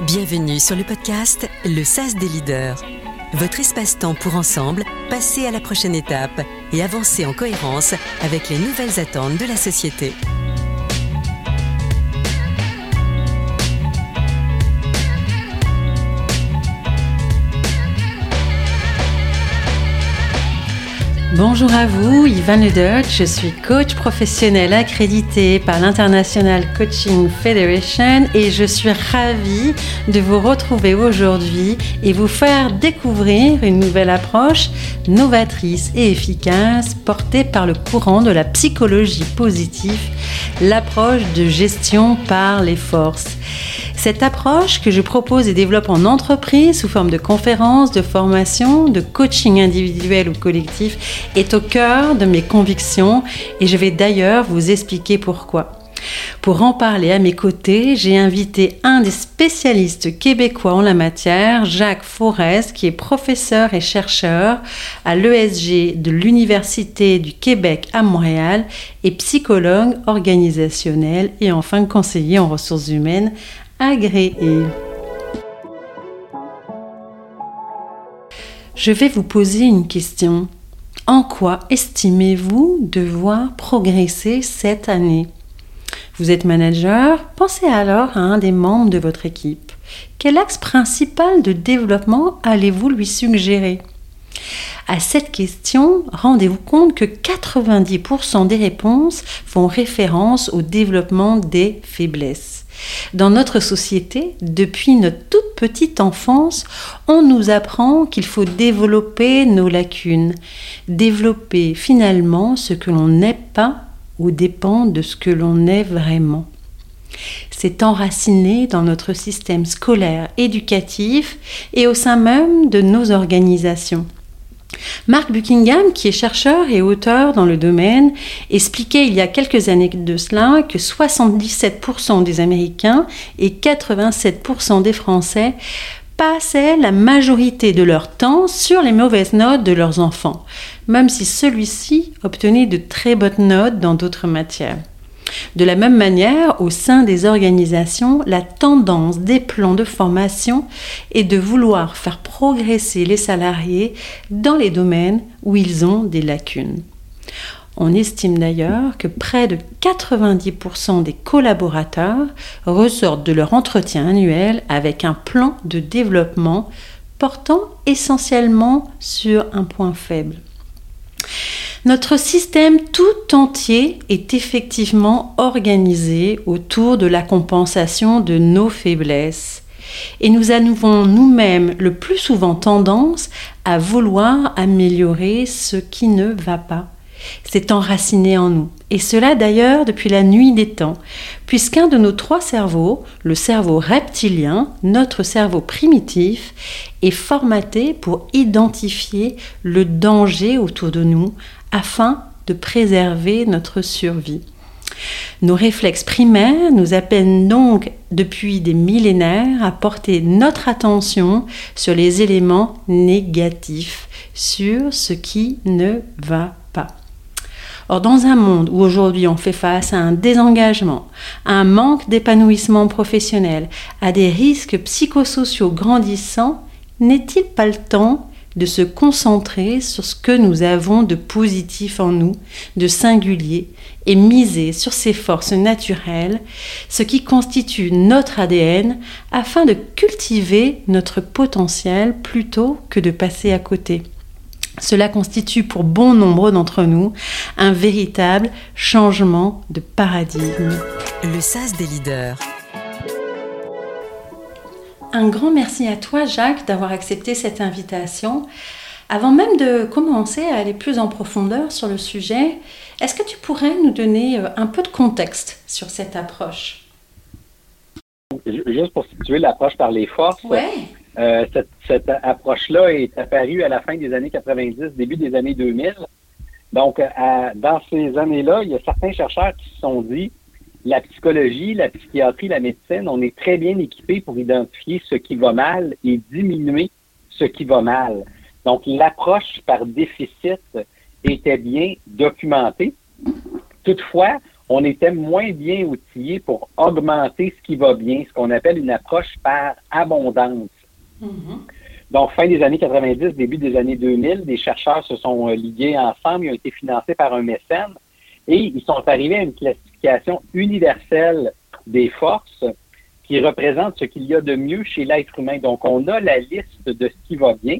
Bienvenue sur le podcast Le SAS des leaders. Votre espace-temps pour ensemble passer à la prochaine étape et avancer en cohérence avec les nouvelles attentes de la société. Bonjour à vous, Ivan Ledert. Je suis coach professionnel accrédité par l'International Coaching Federation et je suis ravie de vous retrouver aujourd'hui et vous faire découvrir une nouvelle approche novatrice et efficace portée par le courant de la psychologie positive, l'approche de gestion par les forces. Cette approche que je propose et développe en entreprise sous forme de conférences, de formations, de coaching individuel ou collectif est au cœur de mes convictions et je vais d'ailleurs vous expliquer pourquoi. Pour en parler à mes côtés, j'ai invité un des spécialistes québécois en la matière, Jacques Forest, qui est professeur et chercheur à l'ESG de l'Université du Québec à Montréal et psychologue organisationnel et enfin conseiller en ressources humaines agréé. Je vais vous poser une question. En quoi estimez-vous devoir progresser cette année? Vous êtes manager, pensez alors à un des membres de votre équipe. Quel axe principal de développement allez-vous lui suggérer? À cette question, rendez-vous compte que 90% des réponses font référence au développement des faiblesses. Dans notre société, depuis notre toute petite enfance, on nous apprend qu'il faut développer nos lacunes, développer finalement ce que l'on n'est pas ou dépend de ce que l'on est vraiment. C'est enraciné dans notre système scolaire, éducatif et au sein même de nos organisations. Mark Buckingham, qui est chercheur et auteur dans le domaine, expliquait il y a quelques années de cela que 77% des Américains et 87% des Français passaient la majorité de leur temps sur les mauvaises notes de leurs enfants, même si celui-ci obtenait de très bonnes notes dans d'autres matières. De la même manière, au sein des organisations, la tendance des plans de formation est de vouloir faire progresser les salariés dans les domaines où ils ont des lacunes. On estime d'ailleurs que près de 90% des collaborateurs ressortent de leur entretien annuel avec un plan de développement portant essentiellement sur un point faible. Notre système tout entier est effectivement organisé autour de la compensation de nos faiblesses. Et nous avons nous-mêmes le plus souvent tendance à vouloir améliorer ce qui ne va pas. C'est enraciné en nous. Et cela d'ailleurs depuis la nuit des temps, puisqu'un de nos trois cerveaux, le cerveau reptilien, notre cerveau primitif, est formaté pour identifier le danger autour de nous afin de préserver notre survie. Nos réflexes primaires nous appellent donc depuis des millénaires à porter notre attention sur les éléments négatifs, sur ce qui ne va pas. Or, dans un monde où aujourd'hui on fait face à un désengagement, à un manque d'épanouissement professionnel, à des risques psychosociaux grandissants, n'est-il pas le temps de se concentrer sur ce que nous avons de positif en nous, de singulier, et miser sur ces forces naturelles, ce qui constitue notre ADN, afin de cultiver notre potentiel plutôt que de passer à côté? Cela constitue pour bon nombre d'entre nous un véritable changement de paradigme. Le SAS des leaders. Un grand merci à toi, Jacques, d'avoir accepté cette invitation. Avant même de commencer à aller plus en profondeur sur le sujet, est-ce que tu pourrais nous donner euh, un peu de contexte sur cette approche? Juste pour situer l'approche par les forces, euh, cette, approche-là est apparue à la fin des années 90, début des années 2000. Donc, dans ces années-là, il y a certains chercheurs qui se sont dit la psychologie, la psychiatrie, la médecine, on est très bien équipés pour identifier ce qui va mal et diminuer ce qui va mal. Donc, l'approche par déficit était bien documentée. Toutefois, on était moins bien outillé pour augmenter ce qui va bien, ce qu'on appelle une approche par abondance. Mm-hmm. Donc, fin des années 90, début des années 2000, des chercheurs se sont euh, liés ensemble, ils ont été financés par un mécène et ils sont arrivés à une classification universelle des forces qui représente ce qu'il y a de mieux chez l'être humain. Donc, on a la liste de ce qui va bien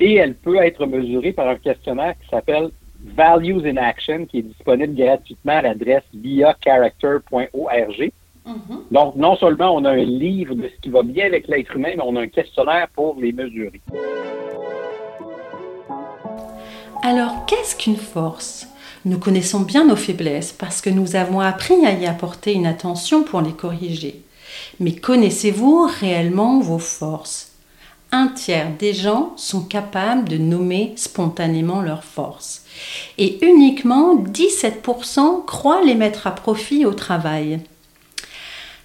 et elle peut être mesurée par un questionnaire qui s'appelle Values in Action, qui est disponible gratuitement à l'adresse viacharacter.org. Mm-hmm. Donc, non seulement on a un livre de ce qui va bien avec l'être humain, mais on a un questionnaire pour les mesurer. Alors, qu'est-ce qu'une force? Nous connaissons bien nos faiblesses parce que nous avons appris à y apporter une attention pour les corriger. Mais connaissez-vous réellement vos forces? Un tiers des gens sont capables de nommer spontanément leurs forces. Et uniquement 17% croient les mettre à profit au travail.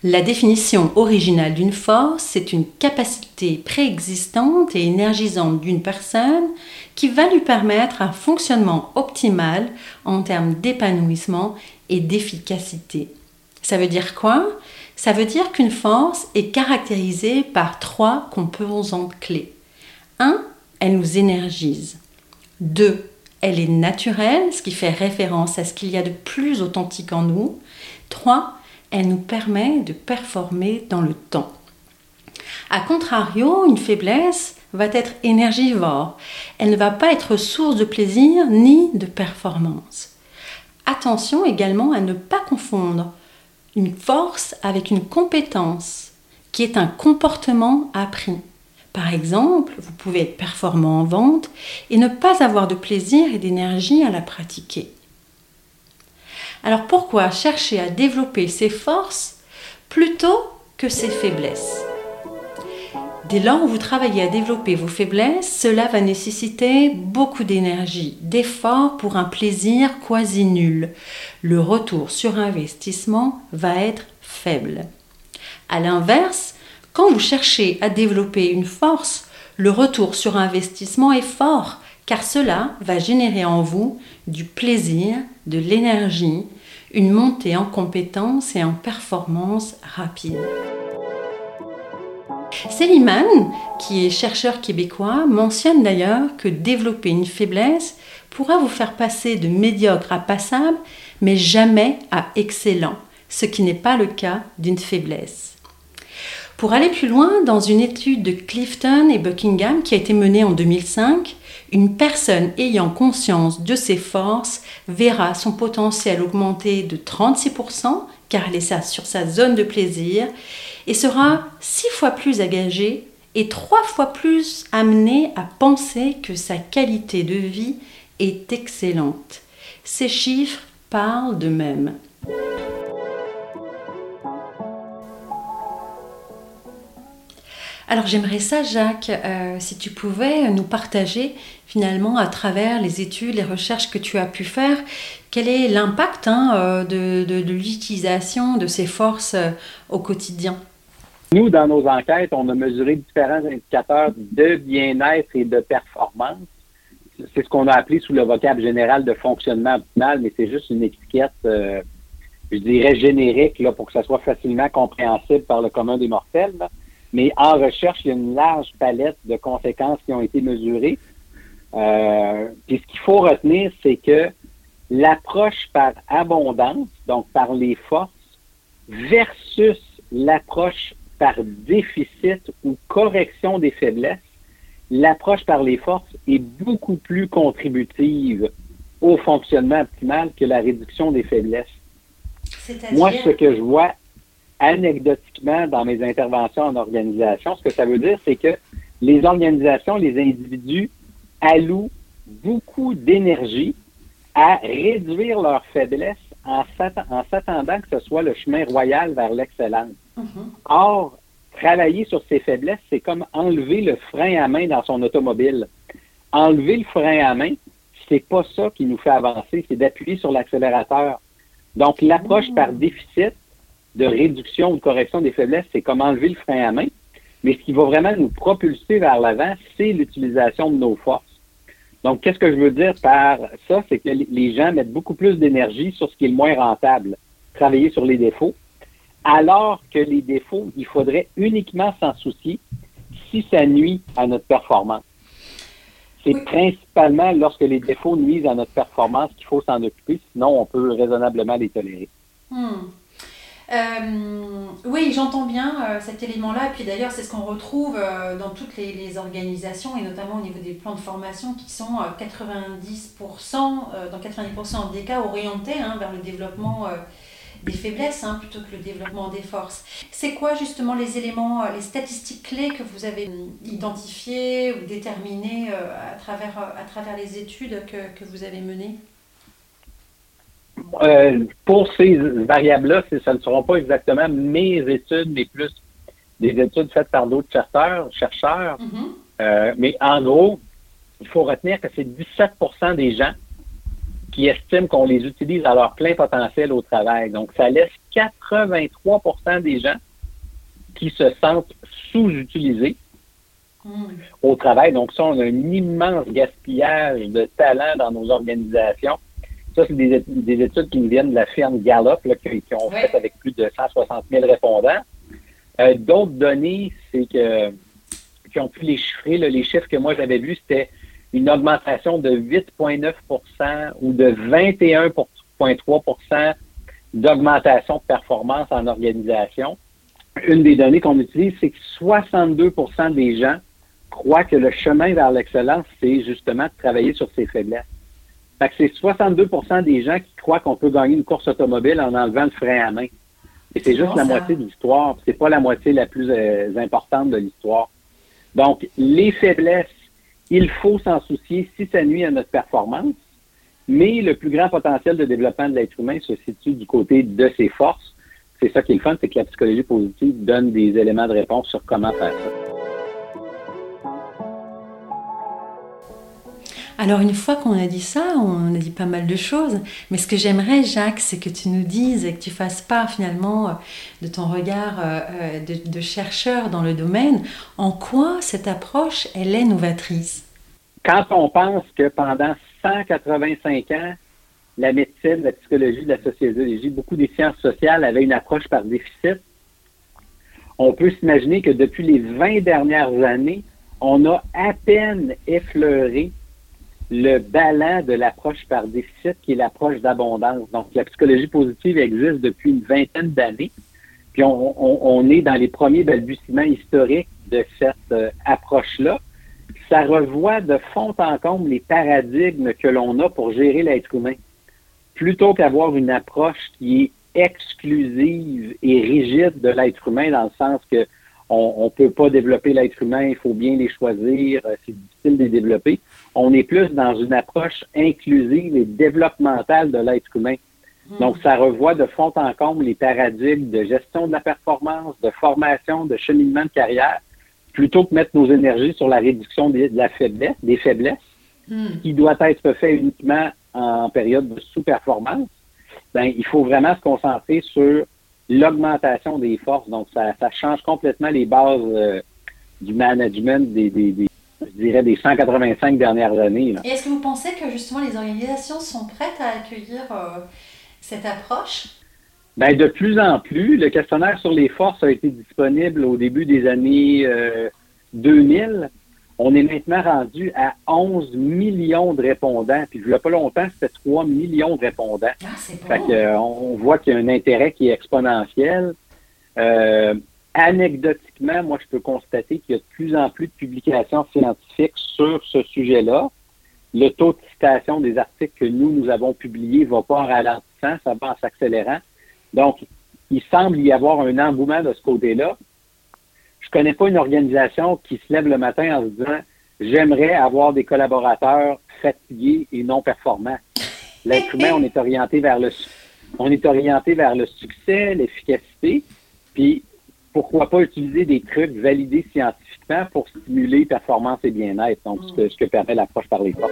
La définition originale d'une force, c'est une capacité préexistante et énergisante d'une personne qui va lui permettre un fonctionnement optimal en termes d'épanouissement et d'efficacité. Ça veut dire quoi? Ça veut dire qu'une force est caractérisée par trois composantes clés. 1. Elle nous énergise. 2. Elle est naturelle, ce qui fait référence à ce qu'il y a de plus authentique en nous. 3 elle nous permet de performer dans le temps. A contrario, une faiblesse va être énergivore. Elle ne va pas être source de plaisir ni de performance. Attention également à ne pas confondre une force avec une compétence qui est un comportement appris. Par exemple, vous pouvez être performant en vente et ne pas avoir de plaisir et d'énergie à la pratiquer. Alors pourquoi chercher à développer ses forces plutôt que ses faiblesses? Dès lors où vous travaillez à développer vos faiblesses, cela va nécessiter beaucoup d'énergie, d'efforts pour un plaisir quasi nul. Le retour sur investissement va être faible. A l'inverse, quand vous cherchez à développer une force, le retour sur investissement est fort car cela va générer en vous du plaisir, de l'énergie, une montée en compétences et en performance rapide. Seligman, qui est chercheur québécois, mentionne d'ailleurs que développer une faiblesse pourra vous faire passer de médiocre à passable, mais jamais à excellent, ce qui n'est pas le cas d'une faiblesse. Pour aller plus loin, dans une étude de Clifton et Buckingham qui a été menée en 2005, une personne ayant conscience de ses forces verra son potentiel augmenter de 36% car elle est sur sa zone de plaisir et sera six fois plus engagée et trois fois plus amenée à penser que sa qualité de vie est excellente. Ces chiffres parlent d'eux-mêmes. Alors j'aimerais ça, Jacques, euh, si tu pouvais nous partager finalement à travers les études, les recherches que tu as pu faire, quel est l'impact hein, euh, de, l'utilisation de ces forces euh, au quotidien? Nous, dans nos enquêtes, on a mesuré différents indicateurs de bien-être et de performance. C'est ce qu'on a appelé sous le vocable général de fonctionnement optimal, mais c'est juste une étiquette, je dirais, générique là, pour que ça soit facilement compréhensible par le commun des mortels. Mais en recherche, il y a une large palette de conséquences qui ont été mesurées. Euh, puis ce qu'il faut retenir, c'est que l'approche par abondance, donc par les forces, versus l'approche par déficit ou correction des faiblesses, l'approche par les forces est beaucoup plus contributive au fonctionnement optimal que la réduction des faiblesses. Moi, ce que je vois anecdotiquement dans mes interventions en organisation, ce que ça veut dire, c'est que les organisations, les individus allouent beaucoup d'énergie à réduire leurs faiblesses en s'attendant que ce soit le chemin royal vers l'excellence. Mm-hmm. Or, travailler sur ces faiblesses, c'est comme enlever le frein à main dans son automobile. Enlever le frein à main, c'est pas ça qui nous fait avancer, c'est d'appuyer sur l'accélérateur. Donc, l'approche par mm. déficit, de réduction ou de correction des faiblesses, c'est comme enlever le frein à main. Mais ce qui va vraiment nous propulser vers l'avant, c'est l'utilisation de nos forces. Donc, qu'est-ce que je veux dire par ça? C'est que les gens mettent beaucoup plus d'énergie sur ce qui est le moins rentable. travailler sur les défauts, alors que les défauts, il faudrait uniquement s'en soucier si ça nuit à notre performance. C'est principalement lorsque les défauts nuisent à notre performance qu'il faut s'en occuper, sinon on peut raisonnablement les tolérer. Hmm. Euh, oui, j'entends bien euh, cet élément-là. Puis d'ailleurs, c'est ce qu'on retrouve euh, dans toutes les, organisations, et notamment au niveau des plans de formation qui sont 90%, dans 90% des cas orientés hein, vers le développement des faiblesses hein, plutôt que le développement des forces. C'est quoi justement les éléments, les statistiques clés que vous avez identifiées ou déterminées à, travers, les études que vous avez menées? Euh, pour ces variables-là, ce ne seront pas exactement mes études, mais plus des études faites par d'autres chercheurs. chercheurs. Mm-hmm. Euh, mais en gros, il faut retenir que c'est 17% des gens qui estiment qu'on les utilise à leur plein potentiel au travail. Donc, ça laisse 83% des gens qui se sentent sous-utilisés mm. au travail. Donc, ça, on a un immense gaspillage de talent dans nos organisations. Ça, c'est des, études qui nous viennent de la firme Gallup, qui, ont fait avec plus de 160 000 répondants. Euh, d'autres données, c'est que qui ont pu les chiffrer, les chiffres que moi j'avais vus, c'était une augmentation de 8,9% ou de 21,3% d'augmentation de performance en organisation. Une des données qu'on utilise, c'est que 62% des gens croient que le chemin vers l'excellence, c'est justement de travailler sur ses faiblesses c'est 62% des gens qui croient qu'on peut gagner une course automobile en enlevant le frein à main. Et c'est juste la moitié de l'histoire. C'est pas la moitié la plus euh, importante de l'histoire. Donc, les faiblesses, il faut s'en soucier si ça nuit à notre performance. Mais le plus grand potentiel de développement de l'être humain se situe du côté de ses forces. C'est ça qui est le fun, c'est que la psychologie positive donne des éléments de réponse sur comment faire ça. Alors une fois qu'on a dit ça, on a dit pas mal de choses, mais ce que j'aimerais, Jacques, c'est que tu nous dises et que tu fasses part finalement euh, de ton regard euh, euh, de, chercheur dans le domaine, en quoi cette approche, elle est novatrice? Quand on pense que pendant 185 ans, la médecine, la psychologie, la sociologie, beaucoup des sciences sociales avaient une approche par déficit, on peut s'imaginer que depuis les 20 dernières années, on a à peine effleuré le ballon de l'approche par déficit, qui est l'approche d'abondance. Donc, la psychologie positive existe depuis une vingtaine d'années. Puis on, est dans les premiers balbutiements historiques de cette euh, approche-là. Ça revoit de fond en comble les paradigmes que l'on a pour gérer l'être humain. Plutôt qu'avoir une approche qui est exclusive et rigide de l'être humain, dans le sens que on ne peut pas développer l'être humain, il faut bien les choisir, euh, c'est difficile de les développer. On est plus dans une approche inclusive et développementale de l'être humain. Hmm. Donc, ça revoit de fond en comble les paradigmes de gestion de la performance, de formation, de cheminement de carrière, plutôt que mettre nos énergies sur la réduction de la faiblesse, des faiblesses, hmm. qui doit être fait uniquement en période de sous-performance. Ben, il faut vraiment se concentrer sur l'augmentation des forces. Donc, ça, change complètement les bases euh, du management des, des, je dirais, des 185 dernières années. Est-ce que vous pensez que justement les organisations sont prêtes à accueillir euh, cette approche? Bien, de plus en plus, le questionnaire sur les forces a été disponible au début des années 2000. Euh, on est maintenant rendu à 11 millions de répondants. Puis, il n'y a pas longtemps, c'était 3 millions de répondants. Ah, c'est bon. Euh, on voit qu'il y a un intérêt qui est exponentiel. Euh, anecdotiquement, moi, je peux constater qu'il y a de plus en plus de publications scientifiques sur ce sujet-là. Le taux de citation des articles que nous, nous avons publiés va pas en ralentissant, ça va en s'accélérant. Donc, il semble y avoir un engouement de ce côté-là je connais pas une organisation qui se lève le matin en se disant j'aimerais avoir des collaborateurs fatigués et non performants. L'être humain, on est orienté vers le on est orienté vers le succès, l'efficacité, puis pourquoi pas utiliser des trucs validés scientifiquement pour stimuler performance et bien-être, donc ce que, ce que permet l'approche par les forces.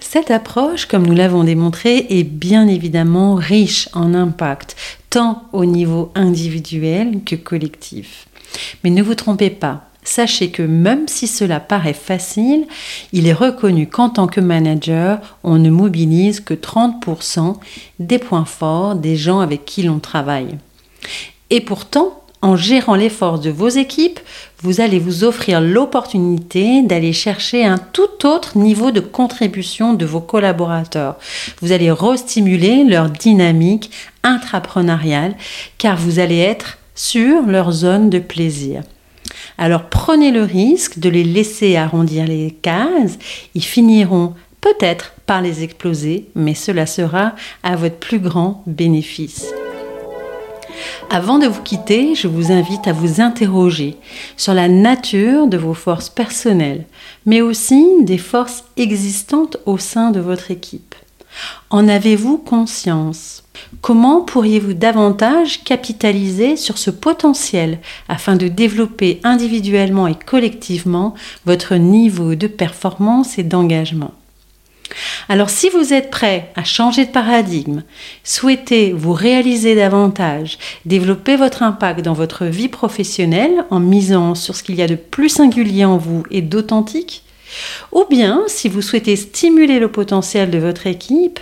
Cette approche, comme nous l'avons démontré, est bien évidemment riche en impact, tant au niveau individuel que collectif. Mais ne vous trompez pas, sachez que même si cela paraît facile, il est reconnu qu'en tant que manager, on ne mobilise que 30% des points forts des gens avec qui l'on travaille. Et pourtant, en gérant les forces de vos équipes, vous allez vous offrir l'opportunité d'aller chercher un tout autre niveau de contribution de vos collaborateurs. Vous allez restimuler leur dynamique intrapreneuriale car vous allez être sur leur zone de plaisir. Alors prenez le risque de les laisser arrondir les cases, ils finiront peut-être par les exploser, mais cela sera à votre plus grand bénéfice. Avant de vous quitter, je vous invite à vous interroger sur la nature de vos forces personnelles, mais aussi des forces existantes au sein de votre équipe. En avez-vous conscience? Comment pourriez-vous davantage capitaliser sur ce potentiel afin de développer individuellement et collectivement votre niveau de performance et d'engagement? Alors si vous êtes prêt à changer de paradigme, souhaitez vous réaliser davantage, développer votre impact dans votre vie professionnelle en misant sur ce qu'il y a de plus singulier en vous et d'authentique, ou bien si vous souhaitez stimuler le potentiel de votre équipe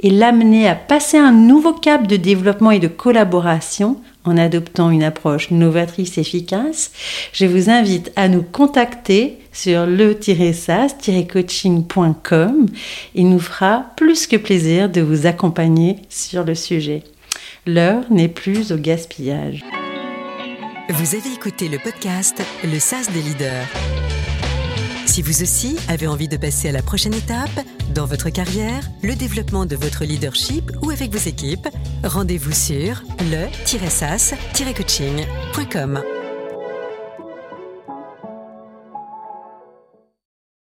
et l'amener à passer un nouveau cap de développement et de collaboration en adoptant une approche novatrice efficace, je vous invite à nous contacter sur le-sas-coaching.com. Il nous fera plus que plaisir de vous accompagner sur le sujet. L'heure n'est plus au gaspillage. Vous avez écouté le podcast Le SAS des leaders. Si vous aussi avez envie de passer à la prochaine étape dans votre carrière, le développement de votre leadership ou avec vos équipes, rendez-vous sur le-sas-coaching.com.